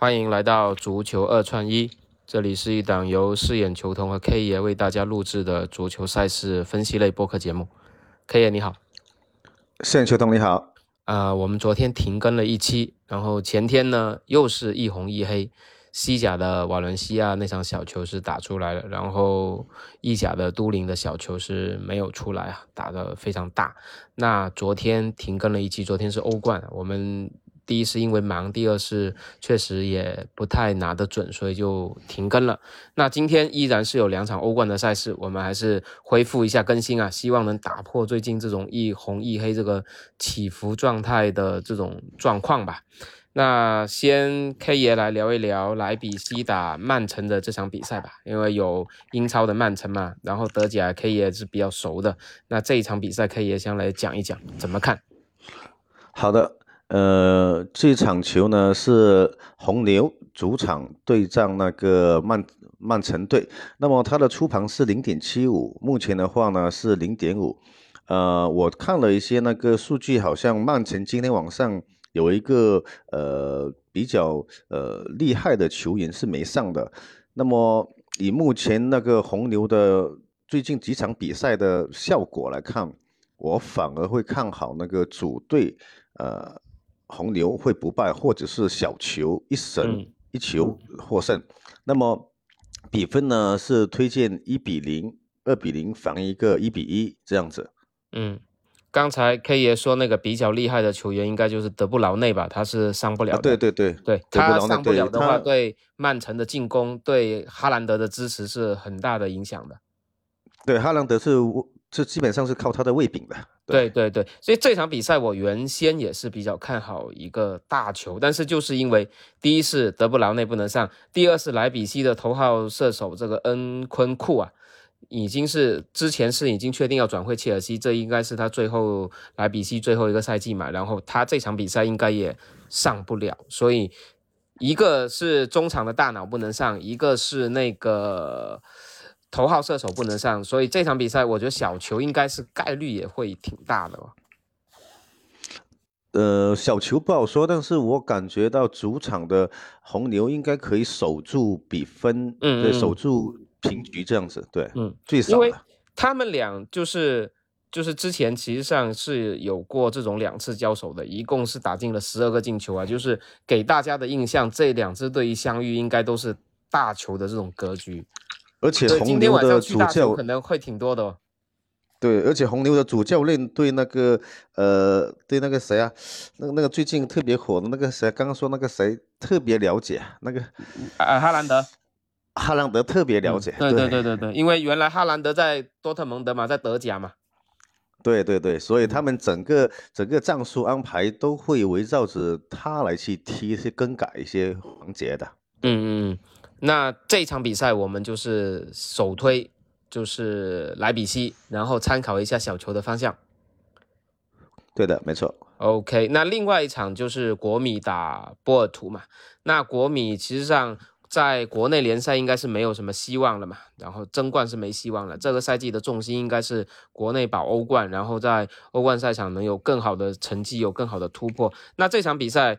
欢迎来到足球二串一，这里是一档由饰演球童和 K 爷为大家录制的足球赛事分析类播客节目。K 爷你好，饰演球童你好。啊，我们昨天停更了一期，然后前天呢又是一红一黑，西甲的瓦伦西亚那场小球是打出来了，然后意甲的都灵的小球是没有出来啊，打得非常大。那昨天停更了一期，昨天是欧冠，我们。第一是因为忙，第二是确实也不太拿得准，所以就停更了。那今天依然是有两场欧冠的赛事，我们还是恢复一下更新啊，希望能打破最近这种一红一黑这个起伏状态的这种状况吧。那先 K 爷来聊一聊莱比锡打曼城的这场比赛吧，因为有英超的曼城嘛，然后德甲 K 爷是比较熟的。那这一场比赛 K 爷先来讲一讲怎么看？好的。呃，这场球呢是红牛主场对战那个曼曼城队，那么它的出盘是零点七五，目前的话呢是零点五。呃，我看了一些那个数据，好像曼城今天晚上有一个呃比较呃厉害的球员是没上的。那么以目前那个红牛的最近几场比赛的效果来看，我反而会看好那个主队呃。红牛会不败，或者是小球一神一球获胜。那么比分呢是推荐一比零、二比零防一个一比一这样子。嗯，刚才 K 爷说那个比较厉害的球员应该就是德布劳内吧？他是上不了的。对对对对，他上不了的话，对曼城的进攻、对哈兰德的支持是很大的影响的。对，哈兰德是这基本上是靠他的胃饼的。对对对，所以这场比赛我原先也是比较看好一个大球，但是就是因为第一是德布劳内不能上，第二是莱比锡的头号射手这个恩昆库啊，已经是之前是已经确定要转会切尔西，这应该是他最后莱比锡最后一个赛季嘛，然后他这场比赛应该也上不了，所以一个是中场的大脑不能上，一个是那个。头号射手不能上，所以这场比赛我觉得小球应该是概率也会挺大的。呃，小球不好说，但是我感觉到主场的红牛应该可以守住比分，嗯，对，守住平局这样子，对，嗯，最少。因为他们俩就是就是之前其实上是有过这种两次交手的，一共是打进了十二个进球啊，就是给大家的印象，这两支队一相遇应该都是大球的这种格局。而且红牛的主教可能会挺多的，哦。对，而且红牛的主教练对那个呃，对那个谁啊，那个那个最近特别火的那个谁，刚刚说那个谁特别了解，那个啊哈兰德，哈兰德特别了解，对对对对对，因为原来哈兰德在多特蒙德嘛，在德甲嘛，对对对，所以他们整个整个战术安排都会围绕着他来去踢一些更改一些环节的，嗯嗯。那这场比赛我们就是首推就是莱比锡，然后参考一下小球的方向。对的，没错。OK，那另外一场就是国米打波尔图嘛。那国米其实上在国内联赛应该是没有什么希望了嘛，然后争冠是没希望了。这个赛季的重心应该是国内保欧冠，然后在欧冠赛场能有更好的成绩，有更好的突破。那这场比赛。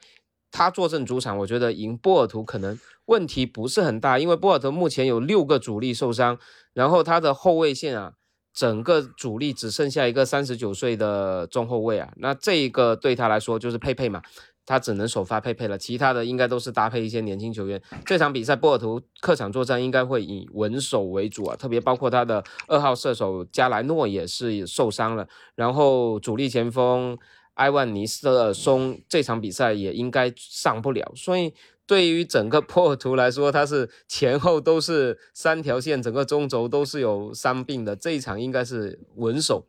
他坐镇主场，我觉得赢波尔图可能问题不是很大，因为波尔图目前有六个主力受伤，然后他的后卫线啊，整个主力只剩下一个三十九岁的中后卫啊，那这一个对他来说就是佩佩嘛，他只能首发佩佩了，其他的应该都是搭配一些年轻球员。这场比赛波尔图客场作战应该会以稳守为主啊，特别包括他的二号射手加莱诺也是受伤了，然后主力前锋。埃万尼斯松这场比赛也应该上不了，所以对于整个波尔图来说，他是前后都是三条线，整个中轴都是有伤病的。这一场应该是稳守，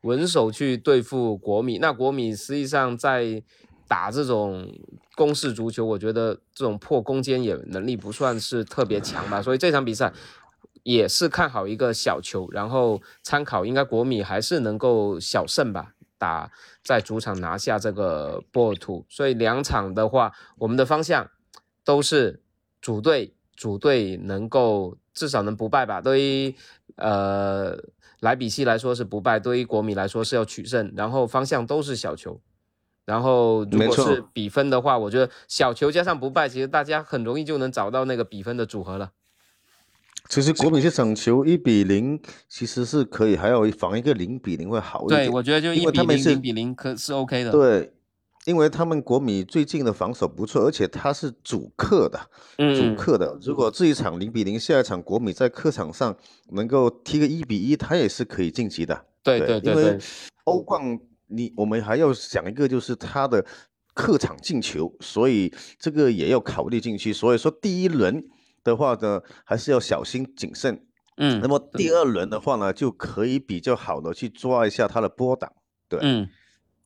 稳守去对付国米。那国米实际上在打这种攻势足球，我觉得这种破攻坚也能力不算是特别强吧。所以这场比赛也是看好一个小球，然后参考应该国米还是能够小胜吧。打在主场拿下这个波尔图，所以两场的话，我们的方向都是主队，主队能够至少能不败吧。对于呃莱比锡来说是不败，对于国米来说是要取胜，然后方向都是小球。然后如果是比分的话，我觉得小球加上不败，其实大家很容易就能找到那个比分的组合了。其实国米这场球一比零，其实是可以，还有防一个零比零会好一点。对，我觉得就因一比零、为他们是零比零可是 OK 的。对，因为他们国米最近的防守不错，而且他是主客的，嗯，主客的。如果这一场零比零，下一场国米在客场上能够踢个一比一，他也是可以晋级的。对对对因为，欧冠你我们还要想一个，就是他的客场进球，所以这个也要考虑进去。所以说第一轮的话呢，还是要小心谨慎。嗯那么第二轮的话呢，就可以比较好的去抓一下它的波档。对，嗯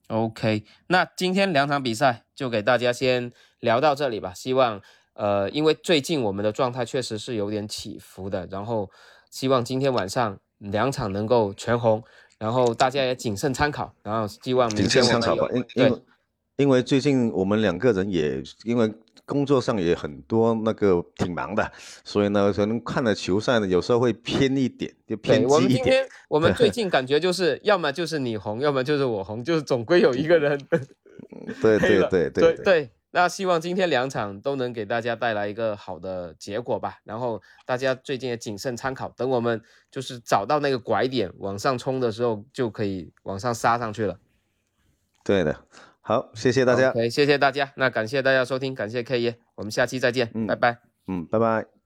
，OK，那今天两场比赛就给大家先聊到这里吧。希望呃，因为最近我们的状态确实是有点起伏的，然后希望今天晚上两场能够全红，然后大家也谨慎参考，然后希望明谨天我们有慎参考吧。因因对为因为最近我们两个人也因为工作上也很多那个挺忙的，所以呢，可能看了球赛呢，有时候会偏一点，就偏，我激一点。们今天我们最近感觉就是，要么就是你红，要么就是我红，就是总归有一个人 对黑了对对对对那希望今天两场都能给大家带来一个好的结果吧。然后大家最近也谨慎参考，等我们就是找到那个拐点往上冲的时候，就可以往上杀上去了。对的。好，谢谢大家。OK，谢谢大家，那感谢大家收听，感谢 K 爷，我们下期再见，嗯拜拜。嗯，拜拜。